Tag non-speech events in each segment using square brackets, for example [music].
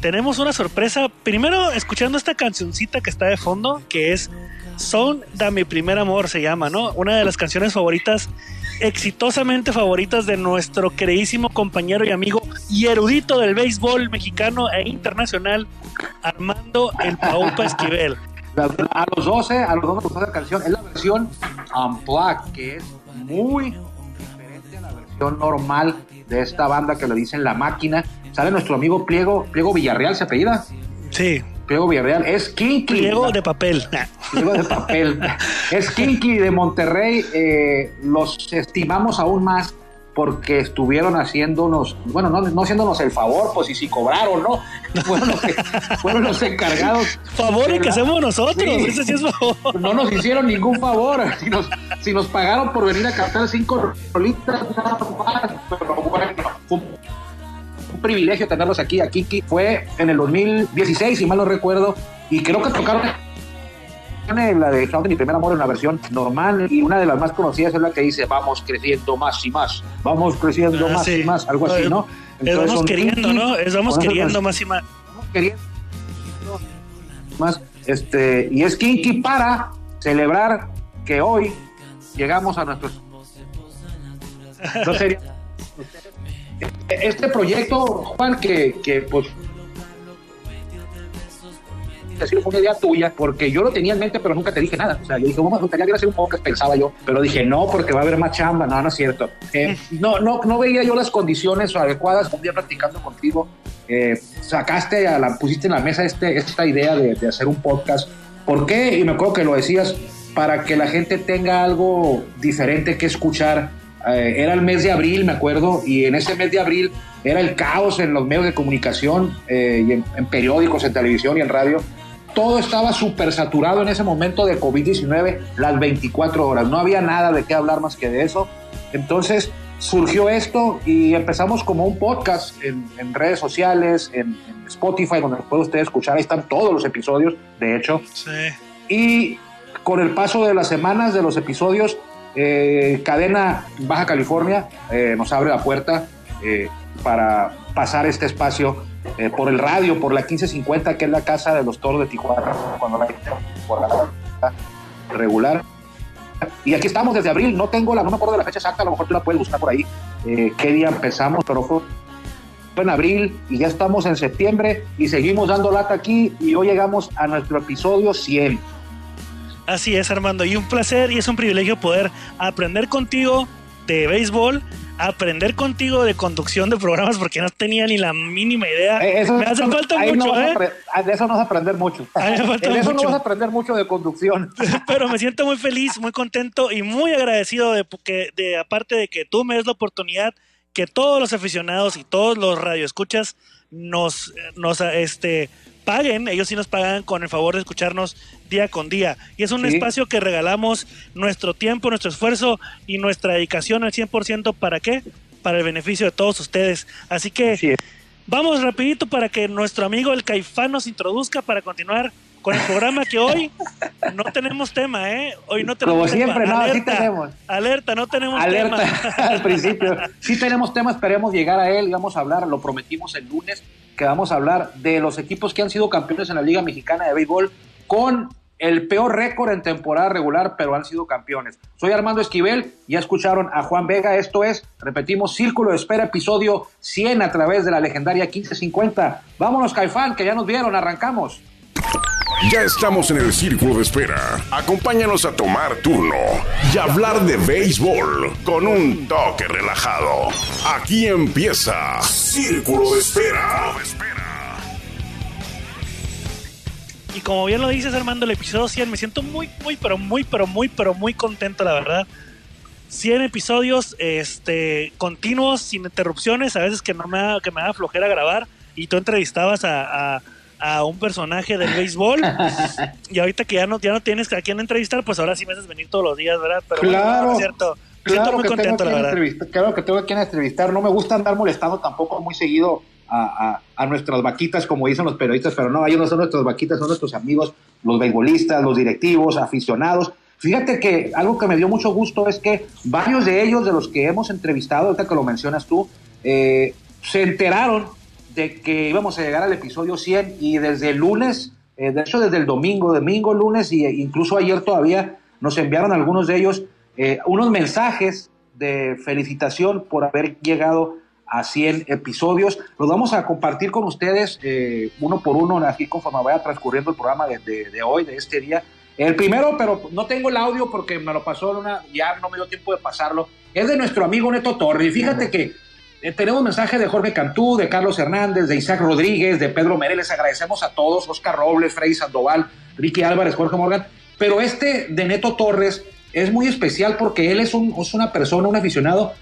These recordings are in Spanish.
tenemos una sorpresa. Primero, escuchando esta cancioncita que está de fondo, que es Son de mi primer amor, se llama, ¿no? Una de las canciones favoritas, exitosamente favoritas de nuestro queridísimo compañero y amigo y erudito del béisbol mexicano e internacional, Armando El Paupa Esquivel. A los 12, a los 12 gustó la canción. Es la versión Unplugged, que es muy diferente a la versión normal de esta banda que le dicen La Máquina. Sale nuestro amigo Pliego, Pliego Villarreal, ¿se apellida? Sí. Pliego Villarreal, es Kinky. Pliego de papel. Pliego de papel. [laughs] es Kinky de Monterrey. Eh, los estimamos aún más porque estuvieron haciéndonos, bueno, no, no haciéndonos el favor, pues y si cobraron, ¿no? [laughs] Fueron los, que, fueron los encargados. Favor y que hacemos nosotros, sí. ese sí es favor. [laughs] No nos hicieron ningún favor, si nos, si nos pagaron por venir a cantar cinco rolitas, nada más, pero bueno, un, privilegio tenerlos aquí. Aquí fue en el 2016, si mal no recuerdo, y creo que tocaron la de Sound de mi primer amor en la versión normal y una de las más conocidas es la que dice vamos creciendo más y más, vamos creciendo Ah, más sí. y más, algo así, ¿no? Es vamos son queriendo, ¿no? Es vamos queriendo más y más. vamos queriendo más, este, y es Kinky para celebrar que hoy llegamos a nuestros [laughs] no sería- este proyecto, Juan, que, que pues decir, fue una idea tuya, porque yo lo tenía en mente, pero nunca te dije nada. O sea, yo dije, "Oh, me gustaría hacer un podcast, pensaba yo, pero dije, no, porque va a haber más chamba. No, no es cierto. Eh, [laughs] no, no, no veía yo las condiciones adecuadas. Un día practicando contigo, eh, sacaste, a la, pusiste en la mesa este, esta idea de, de hacer un podcast. ¿Por qué? Y me acuerdo que lo decías, para que la gente tenga algo diferente que escuchar. Eh, era el mes de abril, me acuerdo, y en ese mes de abril era el caos en los medios de comunicación, eh, y en, en periódicos, en televisión y en radio. Todo estaba súper saturado en ese momento de COVID-19, las 24 horas. No había nada de qué hablar más que de eso. Entonces surgió esto y empezamos como un podcast en, en redes sociales, en, en Spotify, donde puede usted escuchar. Ahí están todos los episodios, de hecho. Sí. Y con el paso de las semanas de los episodios, eh, Cadena Baja California eh, nos abre la puerta eh, para pasar este espacio por el radio, por la 1550, que es la casa de los toros de Tijuana, cuando la por la regular. Y aquí estamos desde abril, no tengo la, no me acuerdo de la fecha exacta, a lo mejor tú la puedes buscar por ahí, qué día empezamos, pero fue en abril y ya estamos en septiembre y seguimos dando lata aquí y hoy llegamos a nuestro episodio 100. Así es, Armando. Y un placer y es un privilegio poder aprender contigo de béisbol, aprender contigo de conducción de programas, porque no tenía ni la mínima idea. Eh, eso- Me hace falta ahí mucho, ¿eh? ah, de eso no vas a aprender mucho. Ahí me falta En eso mucho. no vas a aprender mucho de conducción. [laughs] Pero me siento muy feliz, muy contento y muy agradecido de que, de aparte de que tú me des la oportunidad, que todos los aficionados y todos los radioescuchas nos, nos este, paguen, ellos sí nos pagan con el favor de escucharnos día con día. Y es un Sí. espacio que regalamos nuestro tiempo, nuestro esfuerzo y nuestra dedicación al 100% para qué? Para el beneficio de todos ustedes. Así que Así. Vamos rapidito para que nuestro amigo el Caifán nos introduzca para continuar con el programa que hoy no tenemos tema, ¿eh? Hoy no tenemos Como tema. siempre, no, sí alerta, tenemos. Alerta, no tenemos Alerta tema. al principio. Sí tenemos tema, esperemos llegar a él y vamos a hablar, lo prometimos el lunes, que vamos a hablar de los equipos que han sido campeones en la Liga Mexicana de Béisbol con el peor récord en temporada regular, pero han sido campeones. Soy Armando Esquivel, ya escucharon a Juan Vega, esto es, repetimos, Círculo de Espera, episodio 100 a través de la legendaria 1550. Vámonos, Caifán, que ya nos vieron, arrancamos. Ya estamos en el círculo de espera. Acompáñanos a tomar turno y hablar de béisbol con un toque relajado. Aquí empieza Círculo de Espera. Y como bien lo dices, Armando, el episodio 100, me siento muy, muy, pero muy, pero muy, pero muy contento, la verdad. 100 episodios este, continuos, sin interrupciones, a veces que, no me da, que me da flojera grabar. Y tú entrevistabas a, a- a un personaje del béisbol. y ahorita que ya no, ya no tienes a quién entrevistar, pues ahora sí me haces venir todos los días, ¿verdad? Pero bueno, Claro, no, es cierto. Siento muy que contento, tengo la verdad. entrevistar, claro que tengo quien entrevistar. No me gusta andar molestando tampoco muy seguido a, a- a nuestras vaquitas, como dicen los periodistas, pero no, ellos no son nuestras vaquitas, son nuestros amigos, los beisbolistas, los directivos, aficionados. Fíjate que algo que me dio mucho gusto es que varios de ellos, de los que hemos entrevistado, ahorita que lo mencionas tú, eh, se enteraron de que íbamos a llegar al episodio 100 y desde el lunes, eh, de hecho desde el domingo, domingo, lunes e incluso ayer todavía nos enviaron algunos de ellos eh, unos mensajes de felicitación por haber llegado a 100 episodios. Los vamos a compartir con ustedes eh, uno por uno aquí conforme vaya transcurriendo el programa de, de, hoy, de este día. El primero, pero no tengo el audio porque me lo pasó una, ya no me dio tiempo de pasarlo, es de nuestro amigo Neto Torres. Y fíjate que eh, tenemos mensaje de Jorge Cantú, de Carlos Hernández, de Isaac Rodríguez, de Pedro Mereles. Agradecemos a todos, Oscar Robles, Freddy Sandoval, Ricky Álvarez, Jorge Morgan. Pero este de Neto Torres es muy especial porque él es, un, es una persona, un aficionado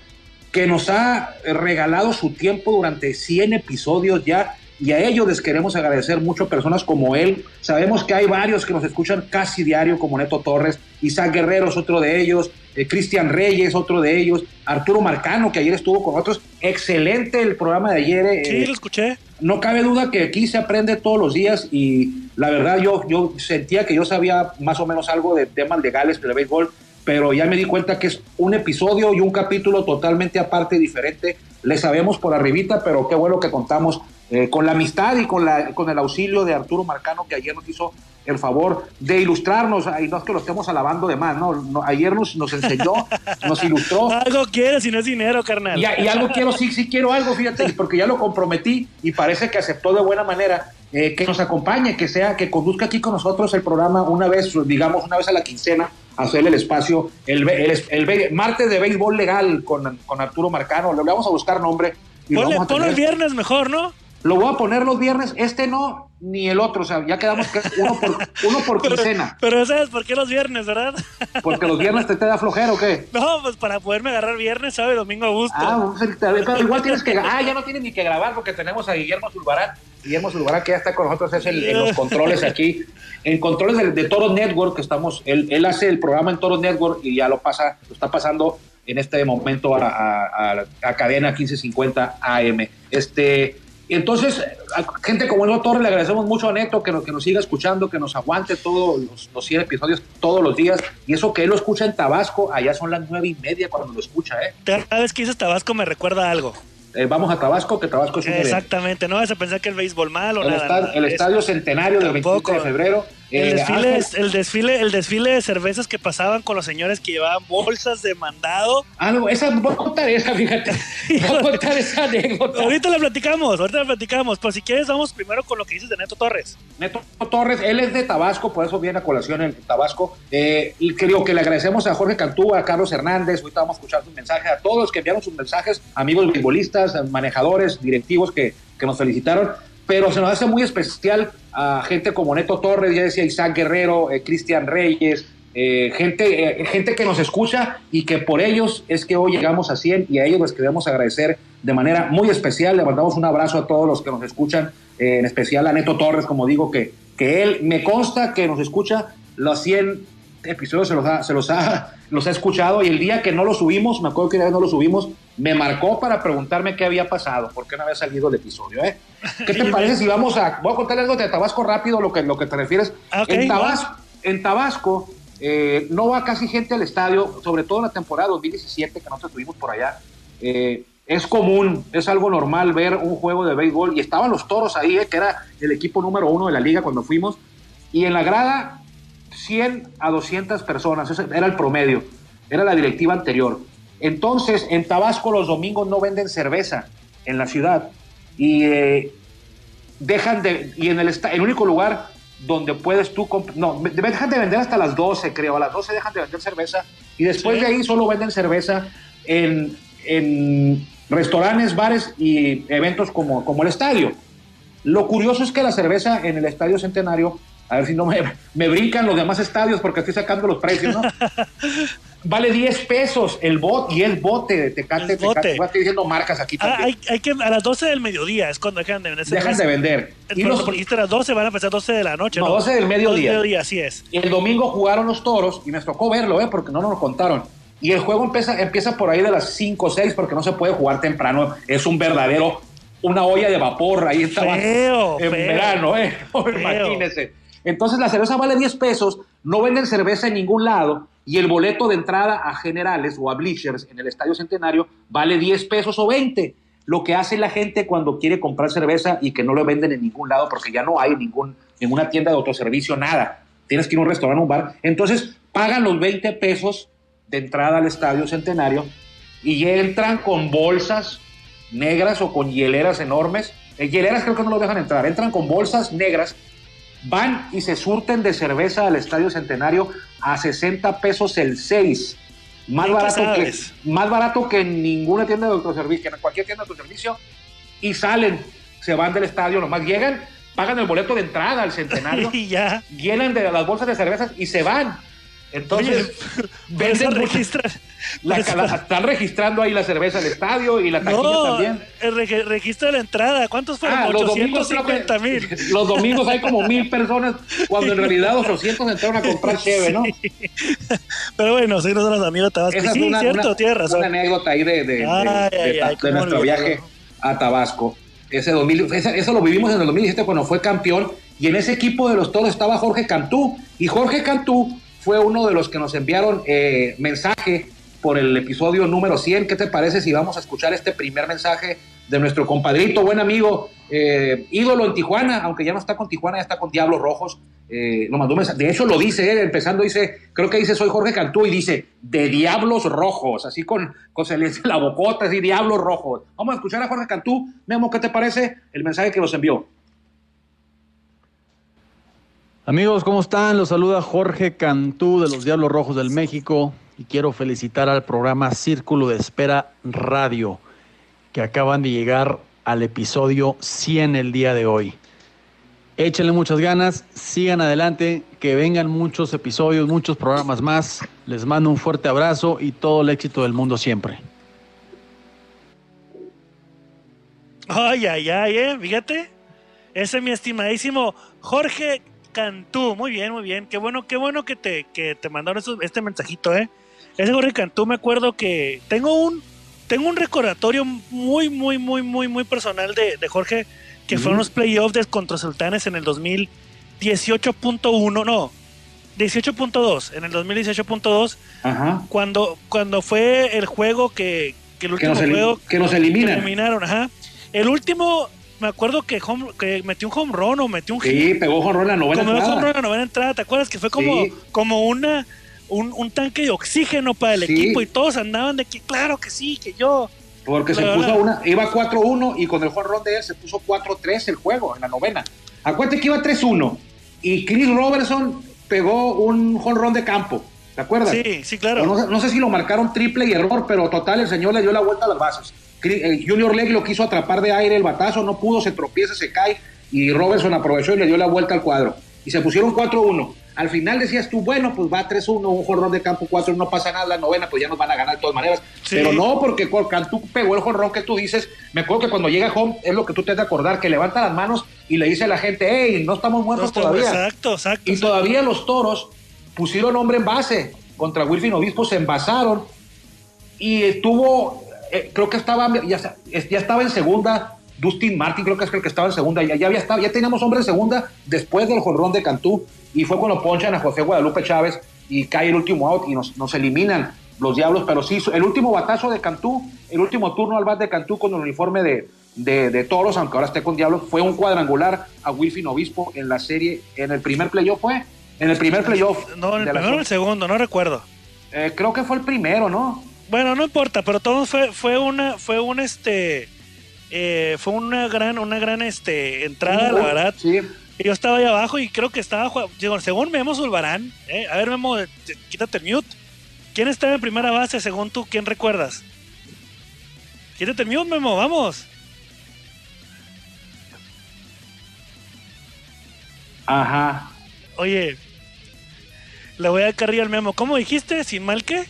que nos ha regalado su tiempo durante 100 episodios ya y a ellos les queremos agradecer mucho personas como él. Sabemos que hay varios que nos escuchan casi diario, como Neto Torres, Isaac Guerrero es otro de ellos, eh, Cristian Reyes, otro de ellos, Arturo Marcano, que ayer estuvo con nosotros. Excelente el programa de ayer. Eh, sí, lo escuché. No cabe duda que aquí se aprende todos los días y la verdad yo, yo sentía que yo sabía más o menos algo de temas legales de béisbol pero ya me di cuenta que es un episodio y un capítulo totalmente aparte diferente. Le sabemos por arribita, pero qué bueno que contamos eh, con la amistad y con, la, con el auxilio de Arturo Marcano, que ayer nos hizo el favor de ilustrarnos, y no es que lo estemos alabando de más, no, ayer nos, nos enseñó, [laughs] nos ilustró. Algo quiero, si no es dinero, carnal. Y, y, algo quiero, sí, sí quiero algo, fíjate, [laughs] porque ya lo comprometí y parece que aceptó de buena manera eh, que nos acompañe, que sea, que conduzca aquí con nosotros el programa una vez, digamos, una vez a la quincena, hacerle el espacio, el, el, martes de béisbol legal con, con Arturo Marcano, le vamos a buscar nombre. Y Ponle, el viernes mejor, ¿no? Lo voy a poner los viernes, este no, ni el otro, o sea, ya quedamos que uno por, uno por [laughs] quincena. Pero, ¿sabes por qué los viernes, verdad? [laughs] Porque los viernes te, te da flojero o qué? No, pues para poderme agarrar viernes, ¿sabes? Domingo a gusto. Ah, pero igual tienes que. [laughs] Ah, ya no tienes ni que grabar porque tenemos a Guillermo Zulbarán. Guillermo Zulbarán, que ya está con nosotros, es el, en los controles aquí. En controles de, de Toro Network, que estamos. Él, él hace el programa en Toro Network y ya lo pasa, lo está pasando en este momento a, a, a, a cadena 1550 AM. Este entonces, a gente como el doctor, le agradecemos mucho a Neto que nos, que nos siga escuchando, que nos aguante todos los, los 100 episodios todos los días. Y eso que él lo escucha en Tabasco, allá son las nueve y media cuando lo escucha, ¿eh? Cada vez que dices Tabasco me recuerda algo. Eh, vamos a Tabasco, que Tabasco es un Exactamente, no vas a pensar que el béisbol malo. El, nada, el estadio centenario del 27 de febrero. El, eh, desfile, el, desfile, el desfile de cervezas que pasaban con los señores que llevaban bolsas de mandado. Ah, no, esa, voy a contar esa, fíjate. [laughs] Voy a contar esa anécdota. Ahorita la platicamos, ahorita la platicamos. Pero si quieres, vamos primero con lo que dices de Neto Torres. Neto Torres, él es de Tabasco, por eso viene a colación en Tabasco. Eh, y creo que le agradecemos a Jorge Cantú, a Carlos Hernández. Ahorita vamos a escuchar sus mensajes, a todos los que enviaron sus mensajes, amigos futbolistas, manejadores, directivos que, que nos felicitaron pero se nos hace muy especial a gente como Neto Torres, ya decía Isaac Guerrero, eh, Cristian Reyes, eh, gente, eh, gente que nos escucha y que por ellos es que hoy llegamos a 100 y a ellos les queremos agradecer de manera muy especial. Le mandamos un abrazo a todos los que nos escuchan, en especial a Neto Torres, como digo, que, que él me consta que nos escucha los 100 episodios se los ha, se los ha, [laughs] los ha escuchado y el día que no lo subimos, me acuerdo que no lo subimos, me marcó para preguntarme qué había pasado, por qué no había salido el episodio. ¿eh? ¿Qué te [laughs] parece si vamos a... Voy a contarle algo de Tabasco rápido, lo que, lo que te refieres. en, Tabasco, en Tabasco eh, no va casi gente al estadio, sobre todo en la temporada 2017 que nosotros estuvimos por allá. Eh, es común, es algo normal ver un juego de béisbol y estaban los toros ahí, eh, que era el equipo número uno de la liga cuando fuimos, y en la grada 100 a 200 personas, ese era el promedio, era la directiva anterior. Entonces, en Tabasco los domingos no venden cerveza en la ciudad y eh, dejan de, y en el, el único lugar donde puedes tú, no, dejan de vender hasta las 12, creo, a las 12 dejan de vender cerveza y después de ahí solo venden cerveza en, en, restaurantes, bares y eventos como, como el estadio. Lo curioso es que la cerveza en el Estadio Centenario a ver si no me, me brincan los demás estadios porque estoy sacando los precios, ¿no? [laughs] vale 10 pesos el bote y el bote de Tecate. El bote. Tecate. Estoy diciendo marcas aquí. Ah, hay, hay, que, a las 12 del mediodía es cuando dejan de vender. Dejan de vender. Y los, dijiste a las 12, van a empezar a 12 de la noche. No, 12 del mediodía. 12 mediodía, así es. Y el domingo jugaron los toros y me tocó verlo, ¿eh? porque no nos lo contaron. Y el juego empieza, empieza por ahí de las 5 o 6 porque no se puede jugar temprano. Es un verdadero, una olla de vapor. Ahí estaba feo, en feo, verano, ¿eh? [laughs] Imagínense. Entonces la cerveza vale 10 pesos, no venden cerveza en ningún lado y el boleto de entrada a generales o a bleachers en el Estadio Centenario vale 10 pesos o 20. lo que hace la gente cuando quiere comprar cerveza y que no lo venden en ningún lado porque ya no hay ningún, ninguna tienda de autoservicio, nada. Tienes que ir a un restaurante, un bar. Entonces pagan los 20 pesos de entrada al Estadio Centenario y entran con bolsas negras o con hieleras enormes. En hieleras creo que no lo dejan entrar. Entran con bolsas negras, van y se surten de cerveza al Estadio Centenario a 60 pesos el 6 más barato, que, más barato que en ninguna tienda de autoservicio, en cualquier tienda de autoservicio, y salen, se van del estadio, nomás llegan, pagan el boleto de entrada al [laughs] centenario, y ya. llenan de las bolsas de cervezas y se van. Entonces, venden [laughs] [laughs] registrar. [laughs] están registrando ahí la cerveza del estadio y la taquilla no, también. El registra la entrada. ¿Cuántos fueron? Ah, 850 mil. Los domingos hay como mil personas, cuando en realidad 800 entraron a comprar cheve, ¿no? Pero bueno, sí, no son los amigos Tabasco. Esa sí, una, cierto, tienes razón. Una anécdota ahí de, de, de, nuestro viaje a Tabasco. Ese 2000, eso lo vivimos en el 2017 cuando fue campeón. Y en ese equipo de los toros estaba Jorge Cantú. Y Jorge Cantú fue uno de los que nos enviaron eh, mensaje por el episodio número 100. ¿Qué te parece si vamos a escuchar este primer mensaje de nuestro compadrito, buen amigo, eh, ídolo en Tijuana, aunque ya no está con Tijuana, ya está con Diablos Rojos? Eh, lo mandó De hecho, lo dice él, empezando, dice, creo que dice, soy Jorge Cantú, y dice, de Diablos Rojos, así con, con la bocota, así, Diablos Rojos. Vamos a escuchar a Jorge Cantú. Memo, ¿qué te parece el mensaje que nos envió? Amigos, ¿cómo están? Los saluda Jorge Cantú de los Diablos Rojos del México y quiero felicitar al programa Círculo de Espera Radio, que acaban de llegar al episodio 100 el día de hoy. Échenle muchas ganas, sigan adelante, que vengan muchos episodios, muchos programas más. Les mando un fuerte abrazo y todo el éxito del mundo siempre. Ay, ay, ay, eh, fíjate. Ese es mi estimadísimo Jorge Cantú, muy bien, muy bien. Qué bueno, qué bueno que te, que te mandaron este mensajito, ¿eh? Ese Jorge Cantú, me acuerdo que tengo un, tengo un recordatorio muy, muy, muy, muy, muy personal de, Jorge, que fueron los playoffs de contra Sultanes en el 2018.1, no, 18.2, en el 2018.2, cuando, cuando fue el juego que, que el último juego que nos eliminaron, ajá. El último me acuerdo que, que metió un home run o metió un Sí, pegó home run la novena entrada. Home run la novena entrada, ¿te acuerdas? Que fue como, como una un, tanque de oxígeno para el equipo y todos andaban de que claro que sí, que yo. Porque se puso una, iba 4-1 y con el home run de él se puso 4-3 el juego en la novena. Acuérdate que iba 3-1 y Chris Robertson pegó un home run de campo. ¿Te acuerdas? Sí, sí, claro. No, no, sé si lo marcaron triple y error, pero total, el señor le dio la vuelta a las bases. Eh, Junior Leg lo quiso atrapar de aire el batazo, no pudo, se tropieza, se cae y Robertson aprovechó y le dio la vuelta al cuadro. Y se pusieron 4-1. Al final decías tú, bueno, pues va 3-1, un jorrón de campo 4, no pasa nada, la novena, pues ya nos van a ganar de todas maneras. Pero no, porque Cantú pegó el jorrón que tú dices. Me acuerdo que cuando llega home, es lo que tú te has de acordar, que levanta las manos y le dice a la gente, hey, no estamos muertos todavía. Exacto, exacto. Y todavía los toros pusieron hombre en base. Contra Wilfin Obispo se envasaron y estuvo eh, creo que estaba, ya, ya, estaba en segunda, Dustin Martin creo que es el que estaba en segunda, ya, ya, había estado, ya teníamos hombre en segunda después del jorrón de Cantú, y fue cuando ponchan a José Guadalupe Chávez y cae el último out y nos, nos eliminan los diablos, pero sí, el último batazo de Cantú, el último turno al bat de Cantú con el uniforme de, de, toros, aunque ahora esté con diablos, fue un cuadrangular a Wilfin Obispo en la serie, en el primer playoff fue, en el primer playoff. No, el primero o el segundo, no recuerdo. Eh, creo que fue el primero, ¿no? Bueno, no importa, pero todo fue, fue una, fue un este, eh, fue una gran, una gran este entrada, la verdad. Sí. Yo estaba ahí abajo y creo que estaba, digo, según Memo Zulbarán, eh, a ver Memo, quítate el mute. ¿Quién estaba en primera base según tú? ¿Quién recuerdas? Quítate el mute, Memo, vamos. Ajá. Oye, le voy a cargar al Memo. ¿Cómo dijiste? ¿Sin mal qué?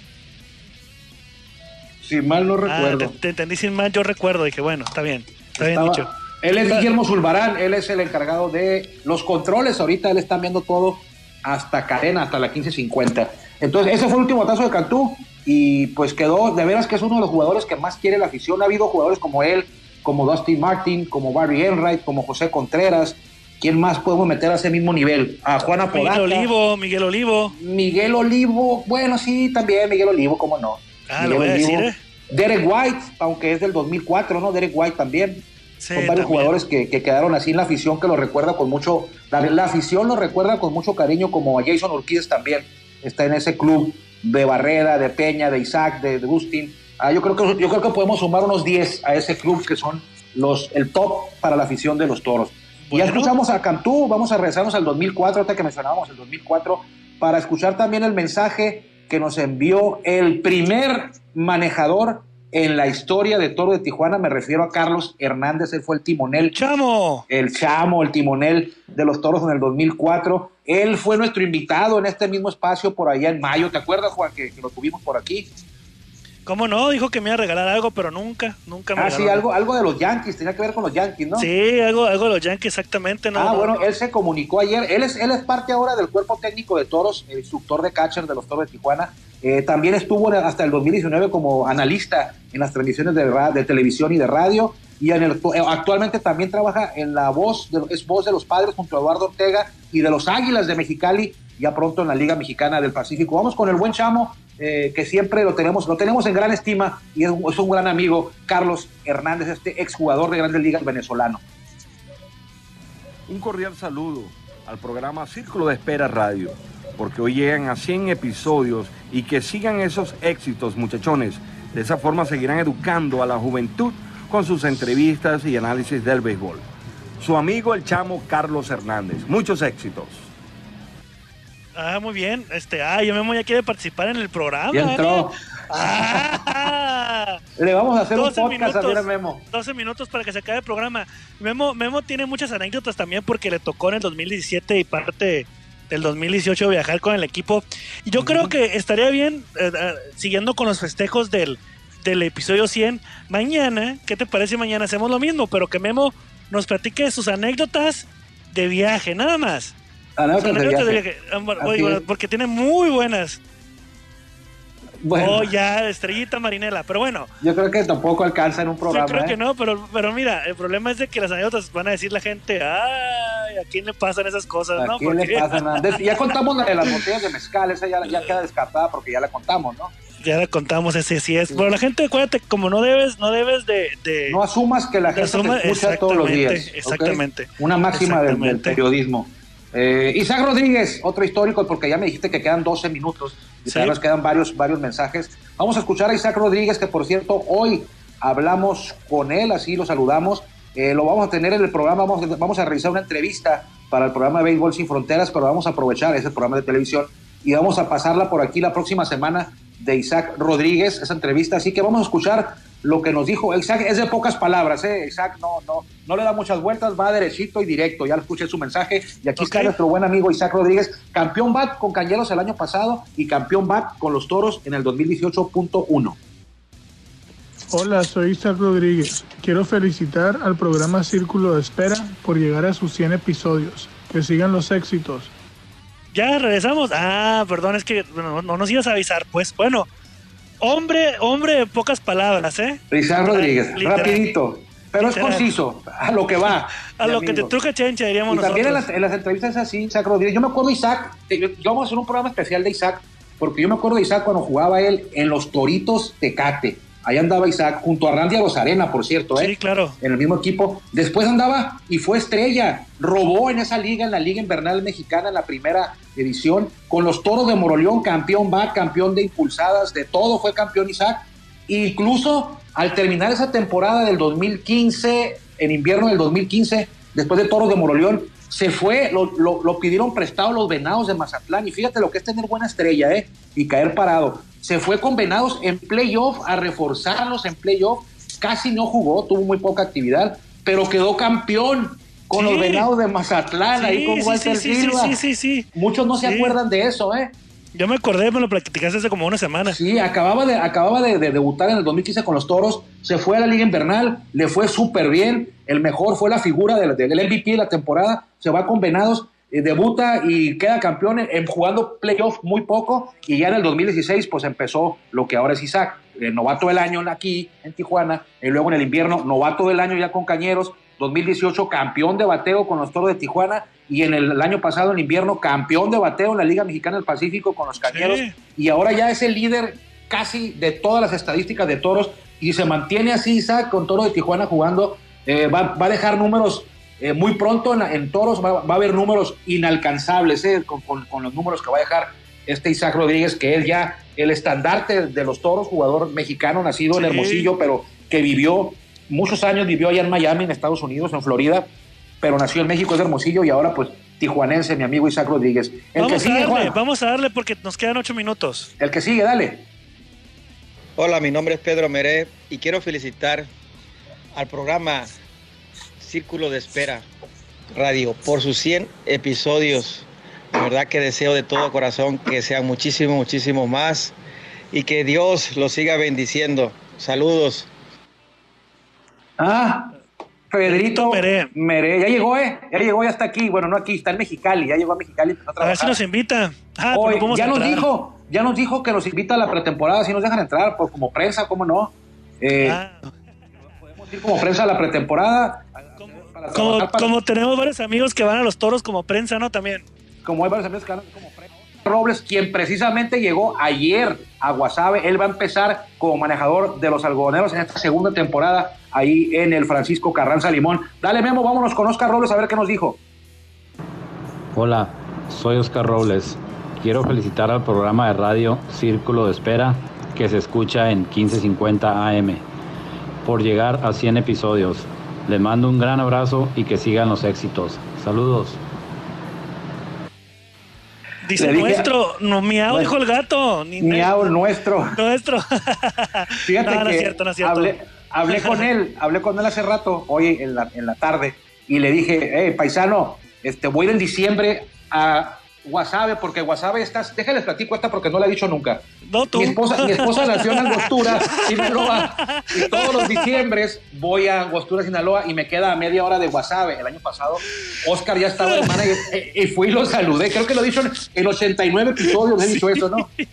Si mal no ah, recuerdo. te, entendí sin mal, yo recuerdo. Dije, bueno, está bien. Está bien dicho. Él es Guillermo Zulbarán, él es el encargado de los controles. Ahorita él está viendo todo hasta cadena, hasta la 1550. Entonces, ese fue el último tazo de Cantú y pues quedó, de veras que es uno de los jugadores que más quiere la afición. Ha habido jugadores como él, como Dustin Martin, como Barry Enright, como José Contreras. ¿Quién más podemos meter a ese mismo nivel? A Juana Podaca. Miguel Olivo, Miguel Olivo. Miguel Olivo, bueno, sí, también Miguel Olivo, cómo no. Ah, lo voy a decir, ¿eh? Derek White, aunque es del 2004, ¿no? Derek White también. Son varios jugadores que, quedaron así en la afición que lo recuerda con mucho, la, afición lo recuerda con mucho cariño, como a Jason Urquídez también está en ese club de Barrera, de Peña, de Isaac, de, Agustín. Ah, yo, creo que, yo creo que podemos sumar unos 10 a ese club que son los, el top para la afición de los toros. Y ya escuchamos a Cantú, vamos a regresarnos al 2004, ahorita que mencionábamos el 2004, para escuchar también el mensaje que nos envió el primer manejador en la historia de Toro de Tijuana. Me refiero a Carlos Hernández, él fue el timonel. ¡Chamo! El chamo, el timonel de los toros en el 2004. Él fue nuestro invitado en este mismo espacio por allá en mayo. ¿Te acuerdas, Juan, que, que lo tuvimos por aquí? ¿Cómo no? Dijo que me iba a regalar algo, pero nunca, nunca me Ah, sí, algo, algo de los Yankees, tenía que ver con los Yankees, ¿no? Sí, algo, algo de los Yankees, exactamente. No, ah, bueno, él se comunicó ayer, él es, él es parte ahora del cuerpo técnico de toros, el instructor de catcher de los toros de Tijuana. Eh, también estuvo hasta el 2019 como analista en las transmisiones de, de televisión y de radio. Y en el, eh, actualmente también trabaja en la voz, de, es voz de los padres junto a Eduardo Ortega y de los Águilas de Mexicali, ya pronto en la Liga Mexicana del Pacífico. Vamos con el buen chamo, eh, que siempre lo tenemos, lo tenemos en gran estima y es, un gran amigo, Carlos Hernández, este exjugador de Grandes Ligas venezolano. Un cordial saludo al programa Círculo de Espera Radio, porque hoy llegan a 100 episodios y que sigan esos éxitos, muchachones. De esa forma seguirán educando a la juventud con sus entrevistas y análisis del béisbol. Su amigo el chamo Carlos Hernández. Muchos éxitos. Ah, muy bien. Este, ah, yo Memo ya quiere participar en el programa. Ya entró. Ah. Le vamos a hacer un podcast a Memo. 12 minutos para que se acabe el programa. Memo, Memo tiene muchas anécdotas también porque le tocó en el 2017 y parte del 2018 viajar con el equipo. Y yo creo que estaría bien, eh, eh, siguiendo con los festejos del, del episodio 100, mañana, ¿qué te parece mañana? Hacemos lo mismo, pero que Memo nos platique sus anécdotas de viaje, nada más. Porque tiene muy buenas. Bueno. Oh, ya, estrellita marinela, pero bueno. Yo creo que tampoco alcanza en un programa. Yo creo que ¿eh? no, pero, pero mira, el problema es de que las anécdotas van a decir la gente, ay, ¿a quién le pasan esas cosas? ¿A quién le pasan? [laughs] ya contamos la de las botellas de mezcal, esa ya, ya queda descartada porque ya la contamos, ¿no? ya la contamos, ese sí es. Pero la gente, acuérdate, como no debes, no debes de. no asumas que la gente te escucha todos los días. Exactamente. Una máxima del, periodismo. Eh, Isaac Rodríguez, otro histórico, porque ya me dijiste que quedan 12 minutos y todavía nos quedan varios, varios mensajes. Vamos a escuchar a Isaac Rodríguez, que por cierto, hoy hablamos con él, así lo saludamos. Eh, lo vamos a tener en el programa, vamos, vamos a realizar una entrevista para el programa de Béisbol Sin Fronteras, pero vamos a aprovechar ese programa de televisión y vamos a pasarla por aquí la próxima semana de Isaac Rodríguez, esa entrevista. Así que vamos a escuchar lo que nos dijo Isaac. Es de pocas palabras, ¿eh? Isaac no, no, no le da muchas vueltas, va derechito y directo. Ya escuché su mensaje. Y aquí está nuestro buen amigo Isaac Rodríguez, campeón BAT con Cañeros el año pasado y campeón BAT con los Toros en el 2018.1. Hola, soy Isaac Rodríguez. Quiero felicitar al programa Círculo de Espera por llegar a sus 100 episodios. Que sigan los éxitos. Ya regresamos. Ah, perdón, es que no, nos ibas a avisar. Pues bueno, hombre, hombre de pocas palabras, ¿eh? Isaac Rodríguez, rapidito. Pero es conciso, a lo que va. [laughs] a lo que te truca chencha, diríamos y También en las, en las, entrevistas así, Isaac Rodríguez. Yo me acuerdo de Isaac, yo, vamos a hacer un programa especial de Isaac, porque yo me acuerdo de Isaac cuando jugaba él en los Toritos Tecate. Ahí andaba Isaac, junto a Randy Rosarena, por cierto, ¿eh? Sí, claro. En el mismo equipo. Después andaba y fue estrella. Robó en esa liga, en la Liga Invernal Mexicana, en la primera edición, con los Toros de Moroleón, campeón va, campeón de impulsadas, de todo fue campeón Isaac. Incluso al terminar esa temporada del 2015, en invierno del 2015, después de Toros de Moroleón, se fue, lo, lo, pidieron prestado los venados de Mazatlán. Y fíjate lo que es tener buena estrella, ¿eh? Y caer parado se fue con Venados en playoff a reforzarlos en playoff. Casi no jugó, tuvo muy poca actividad, pero quedó campeón con los Venados de Mazatlán, ahí con Walter sí, Silva. Muchos no se acuerdan de eso, ¿eh? Yo me acordé, me lo platicaste hace como una semana. Sí, acababa de, acababa de, debutar en el 2015 con los Toros, se fue a la Liga Invernal, le fue súper bien, el mejor fue la figura del, MVP de la temporada, se va con Venados debuta y queda campeón en, jugando playoff muy poco y ya en el 2016 pues empezó lo que ahora es Isaac, el novato del año aquí en Tijuana, y luego en el invierno novato del año ya con Cañeros, 2018 campeón de bateo con los Toros de Tijuana y en el, año pasado en invierno campeón de bateo en la Liga Mexicana del Pacífico con los Cañeros y ahora ya es el líder casi de todas las estadísticas de toros y se mantiene así, Isaac, con Toro de Tijuana jugando, eh, va, va, a dejar números eh, muy pronto en, en toros, va, va, a haber números inalcanzables eh, con, con, con, los números que va a dejar este Isaac Rodríguez, que es ya el estandarte de los toros, jugador mexicano nacido sí. en Hermosillo, pero que vivió muchos años, vivió allá en Miami, en Estados Unidos, en Florida, pero nació en México, es de Hermosillo y ahora pues tijuanense, mi amigo Isaac Rodríguez. El vamos, que sigue, a darle, Juan, vamos a darle porque nos quedan ocho minutos. El que sigue, dale. Hola, mi nombre es Pedro Meré y quiero felicitar al programa Círculo de Espera Radio por sus 100 episodios. La verdad que deseo de todo corazón que sean muchísimo, muchísimo más y que Dios los siga bendiciendo. Saludos. Ah, Federito Meré. Meré. Ya llegó, ¿eh? Ya llegó, ya está aquí. Bueno, no aquí, está en Mexicali. Ya llegó a Mexicali. A, a, ver si nos invita. Ah, Hoy, ya nos dijo, ya nos dijo que nos invita a la pretemporada. Si nos dejan entrar, pues como prensa, ¿cómo no? Eh, ah. Podemos ir como prensa a la pretemporada. Como, como, para... como, tenemos varios amigos que van a los toros como prensa, ¿no? También. Como hay varios amigos que van como prensa. Robles, quien precisamente llegó ayer a Guasave, él va a empezar como manejador de los algodoneros en esta segunda temporada ahí en el Francisco Carranza Limón. Dale Memo, vámonos con Oscar Robles a ver qué nos dijo. Hola, soy Oscar Robles. Quiero felicitar al programa de radio Círculo de Espera que se escucha en 1550 AM por llegar a 100 episodios. Les mando un gran abrazo y que sigan los éxitos. Saludos. Dice dije, nuestro, no miau, bueno, dijo el gato. Ni miau, nuestro. Nuestro. [laughs] Fíjate no, no que es cierto, no es cierto. Hablé, hablé con él, hablé con él hace rato, hoy en la, en la tarde, y le dije, hey, paisano, este, voy a ir en diciembre a Guasave, porque Guasave estás, déjales platico esta porque no la he dicho nunca. No, tú. Mi esposa, mi esposa nació en Angostura, Sinaloa, y todos los diciembres voy a Angostura, Sinaloa, y me queda a media hora de Guasave. El año pasado, Oscar ya estaba de manager, y, y fui y lo saludé. Creo que lo he dicho en, en 89 episodios, he dicho eso, ¿no? y,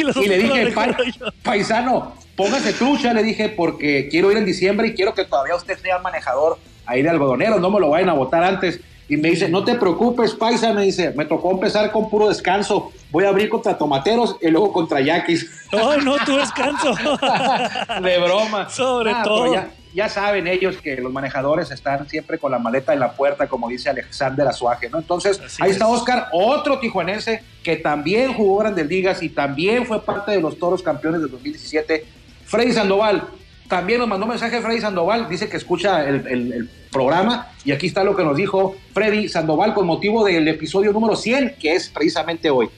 y le dije, pa, paisano, póngase trucha, le dije, porque quiero ir en diciembre y quiero que todavía usted sea manejador ahí de algodoneros, no me lo vayan a votar antes. Y me dice, no te preocupes, paisa, me dice, me tocó empezar con puro descanso. Voy a abrir contra tomateros y luego contra yaquis. [laughs] Oh, no, tu descanso. [laughs] de broma. Sobre ah, todo. Ya, ya, saben ellos que los manejadores están siempre con la maleta en la puerta, como dice Alexander Azuaje, ¿no? Entonces, Así ahí es. está Oscar, otro tijuanense que también jugó Grandes Ligas y también fue parte de los toros campeones del 2017. Freddy Sandoval, también nos mandó un mensaje Freddy Sandoval, dice que escucha el, programa y aquí está lo que nos dijo Freddy Sandoval con motivo del episodio número 100, que es precisamente hoy.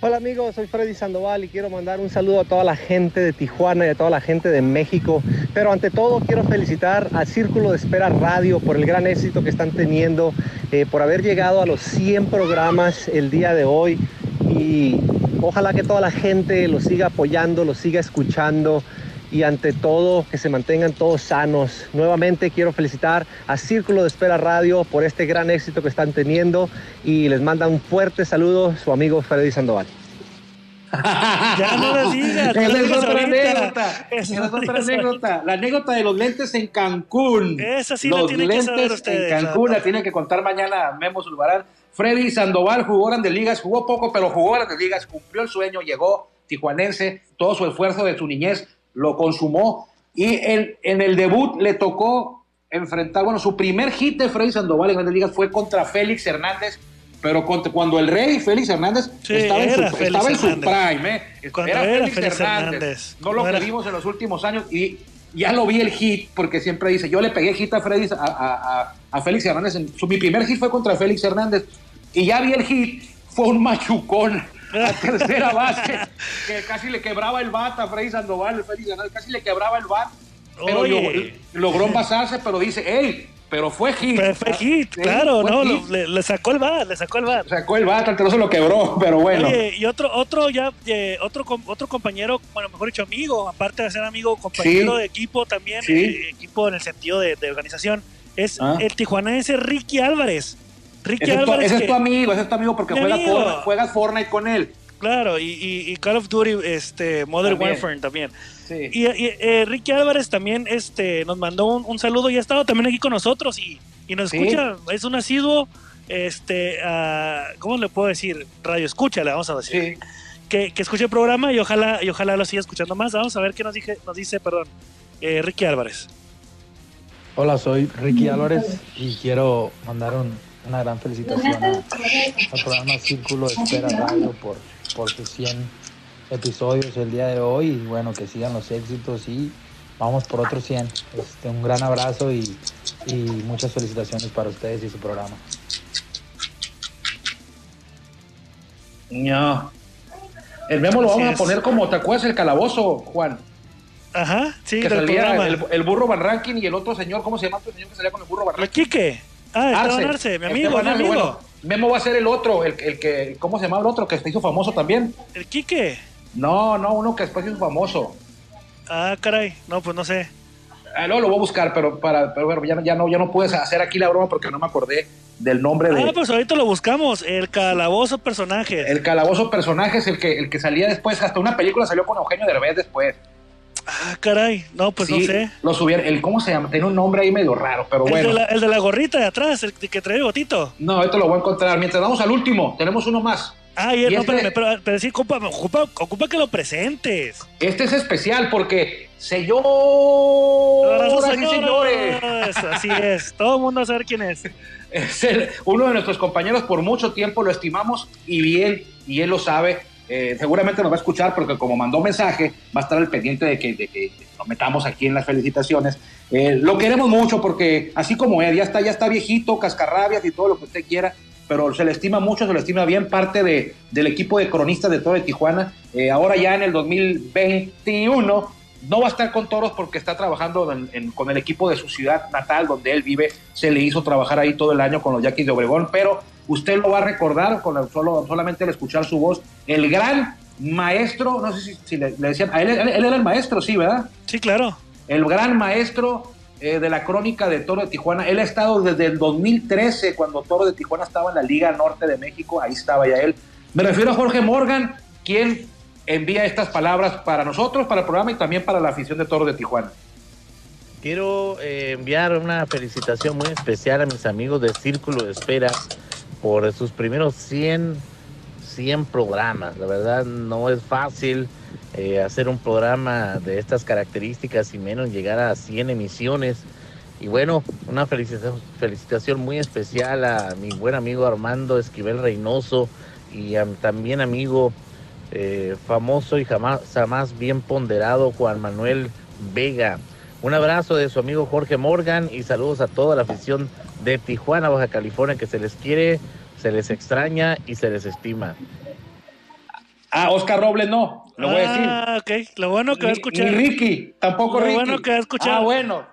Hola amigos, soy Freddy Sandoval y quiero mandar un saludo a toda la gente de Tijuana y a toda la gente de México, pero ante todo quiero felicitar al Círculo de Espera Radio por el gran éxito que están teniendo, eh, por haber llegado a los 100 programas el día de hoy. Y ojalá que toda la gente lo siga apoyando, lo siga escuchando y ante todo que se mantengan todos sanos. Nuevamente quiero felicitar a Círculo de Espera Radio por este gran éxito que están teniendo y les manda un fuerte saludo su amigo Freddy Sandoval. [laughs] ya no lo [laughs] digas. Esa es otra anécdota. Esa es otra anécdota. La anécdota de los lentes en Cancún. Esa sí los la tienen lentes que saber ustedes. en Cancún la tienen que contar mañana Memo Zulbarán. Freddy Sandoval jugó Grandes Ligas, jugó poco, pero jugó Grandes Ligas, cumplió el sueño, llegó tijuanense, todo su esfuerzo de su niñez lo consumó y en, en, el debut le tocó enfrentar, bueno, su primer hit de Freddy Sandoval en Grandes Ligas fue contra Félix Hernández, pero contra, cuando el rey Félix Hernández sí, estaba, en su, estaba en su, Hernández. prime, ¿eh? Era, era Félix, Félix Hernández. Hernández. no lo que vimos en los últimos años y ya lo vi el hit, porque siempre dice, yo le pegué hit a Freddy, a, a, a, a Félix Hernández, en, su, mi primer hit fue contra Félix Hernández, y ya vi el hit, fue un machucón, la tercera base, [laughs] que casi le quebraba el bat a Freddy Sandoval, el Félix casi le quebraba el bat, pero Oye. logró, envasarse, pero dice, hey, pero fue hit. Fue, fue hit, claro, fue no, hit. le, le sacó el bar, le sacó el bar. Sacó el bat, no se lo quebró, pero bueno. Oye, y otro, otro ya, eh, otro, otro compañero, bueno, mejor dicho, amigo, aparte de ser amigo, compañero Sí. de equipo también, Sí. eh, equipo en el sentido de, de organización, es Ah. el tijuanense Ricky Álvarez. Ricky ese es tu, Álvarez. ese es tu amigo, ese es tu amigo porque Mi juega amigo. Fortnite, juegas Fortnite con él. Claro, y, y, y Call of Duty, este, Modern También. Warfare también. Sí. Y, y, eh, Ricky Álvarez también este, nos mandó un, un saludo y ha estado también aquí con nosotros y, y nos Sí. escucha. Es un asiduo, este, ¿cómo le puedo decir? Radio escucha, le vamos a decir. Sí. que, que escuche el programa y ojalá, y ojalá lo siga escuchando más. Vamos a ver qué nos, dije, nos dice, perdón, eh, Ricky Álvarez. Hola, soy Ricky Álvarez y quiero mandar un- una gran felicitación a- al programa Círculo de Espera Radio por, por sus 100 episodios el día de hoy y bueno, que sigan los éxitos y vamos por otros 100. Este, un gran abrazo y, y muchas felicitaciones para ustedes y su programa. No. El memo lo vamos a poner como, ¿te acuerdas el calabozo, Juan? Ajá, sí, que del salía programa. el, el burro Van Rankin y el otro señor, ¿cómo se llama otro señor que salía con el burro Van El Rankin? Quique. Ah, Esteban Arce, mi amigo, Esteban mi amigo. bueno, Memo va a ser el otro, el, el que, ¿cómo se llama el otro que se hizo famoso también? El Quique. No, no, uno que después se hizo famoso. Ah, caray. No, pues no sé. Ah, luego lo voy a buscar, pero para, pero bueno, ya, no- ya no, ya no puedes hacer aquí la broma porque no me acordé del nombre de Ah, pues ahorita lo buscamos. El calabozo personaje. el calabozo personaje es el que el que salía después, hasta una película salió con Eugenio Derbez después. Ah, caray. No, pues Sí, no sé. Lo subieron, el cómo se llama, tiene un nombre ahí medio raro, pero El, bueno. de la, el de la gorrita de atrás, el que trae el botito. No, ahorita lo voy a encontrar. Mientras vamos al último, tenemos uno más. Ah, y, Y no, este- espérame, pero, pero sí, ocupa, ocupa, ocupa que lo presentes. Este es especial porque señoras y señores, Así es. Todo el mundo va a saber quién es. [laughs] es el- uno de nuestros compañeros por mucho tiempo lo estimamos y bien, y él lo sabe. Eh, seguramente nos va a escuchar porque como mandó mensaje, va a estar al pendiente de que, de que nos metamos aquí en las felicitaciones. Eh, lo queremos mucho porque así como él, ya está, ya está viejito, cascarrabias y todo lo que usted quiera, pero se le estima mucho, se le estima bien, parte de, del equipo de cronistas de Toro de Tijuana. Eh, ahora ya en el 2021 no va a estar con Toros porque está trabajando con el equipo de su ciudad natal, donde él vive. Se le hizo trabajar ahí todo el año con los Yaquis de Obregón, pero usted lo va a recordar con el- solo, solamente al escuchar su voz. El gran maestro, no sé si, si le, le decían, a él, él- él era el maestro, sí, ¿verdad? Sí, claro. el gran maestro eh, de la crónica de Toro de Tijuana. Él ha estado desde el 2013, cuando Toro de Tijuana estaba en la Liga Norte de México, ahí estaba ya él. Me refiero a Jorge Morgan, quien envía estas palabras para nosotros, para el programa y también para la afición de Toro de Tijuana. Quiero eh, enviar una felicitación muy especial a mis amigos de Círculo de Espera por sus primeros 100, 100 programas. La verdad no es fácil eh, hacer un programa de estas características y menos llegar a 100 emisiones. Y bueno, una felicitación, felicitación muy especial a mi buen amigo Armando Esquivel Reynoso y a, también amigo eh, famoso y jamás, jamás bien ponderado Juan Manuel Vega. Un abrazo de su amigo Jorge Morgan y saludos a toda la afición de Tijuana, Baja California, que se les quiere, se les extraña y se les estima. Ah, Oscar Robles no, lo voy a decir. Ah, ok. Lo bueno que va a Ni- escuchar. Ni Ricky, tampoco Lo Ricky. bueno que va a escuchar. Ah, bueno.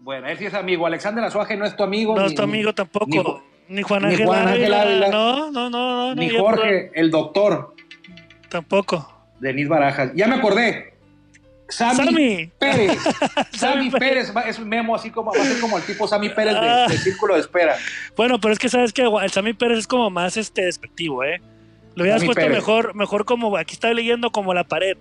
Bueno, él sí es amigo. Alexander Azuaje no es tu amigo. No ni- es tu amigo tampoco. ni Ni, Juan ni Ángel Juan Ángel Ávila. Ávila. No, no, no, no. ni Jorge, el doctor. Tampoco. Denis Barajas. Ya me acordé. Sammy, Sammy. Pérez. [laughs] Sammy Pérez. es un memo así como, va a ser como el tipo Sammy Pérez de, Ah. de Círculo de Espera. Bueno, pero es que sabes que el Sammy Pérez es como más este despectivo, ¿eh? Lo hubieras Sammy puesto Pérez. mejor, mejor como aquí está leyendo como la pared.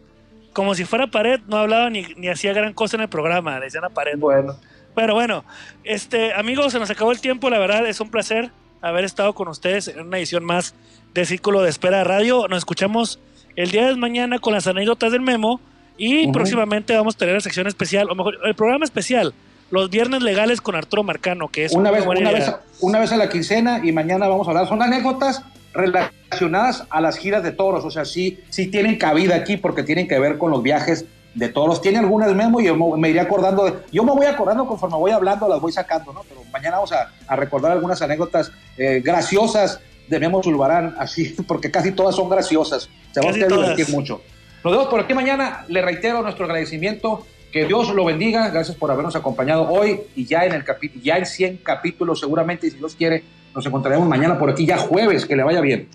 Como si fuera pared, no hablaba ni, ni hacía gran cosa en el programa, le decían a pared. Bueno. Pero bueno, este, amigos, se nos acabó el tiempo, la verdad es un placer haber estado con ustedes en una edición más de Círculo de Espera Radio. Nos escuchamos el día de mañana con las anécdotas del memo y próximamente vamos a tener la sección especial, o mejor, el programa especial, los viernes legales con Arturo Marcano, que es Una vez, una, vez, una vez a la quincena y mañana vamos a hablar. Son anécdotas relacionadas a las giras de toros. O sea, sí, sí tienen cabida aquí porque tienen que ver con los viajes de toros. Tiene algunas memo y yo me, me iré acordando. de- yo me voy acordando conforme voy hablando, las voy sacando, ¿no? Pero mañana vamos a, a recordar algunas anécdotas eh, graciosas de Memo Zulbarán, así, [laughs] porque casi todas son graciosas. Se va a divertir mucho. Nos vemos por aquí mañana. Le reitero nuestro agradecimiento. Que Dios lo bendiga. Gracias por habernos acompañado hoy y ya en el ya en 100 capítulos seguramente, y si Dios quiere, nos encontraremos mañana por aquí, ya jueves. Que le vaya bien.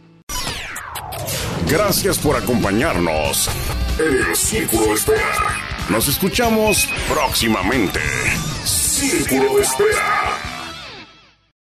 Gracias por acompañarnos en el Círculo de Espera. Nos escuchamos próximamente. Círculo de Espera.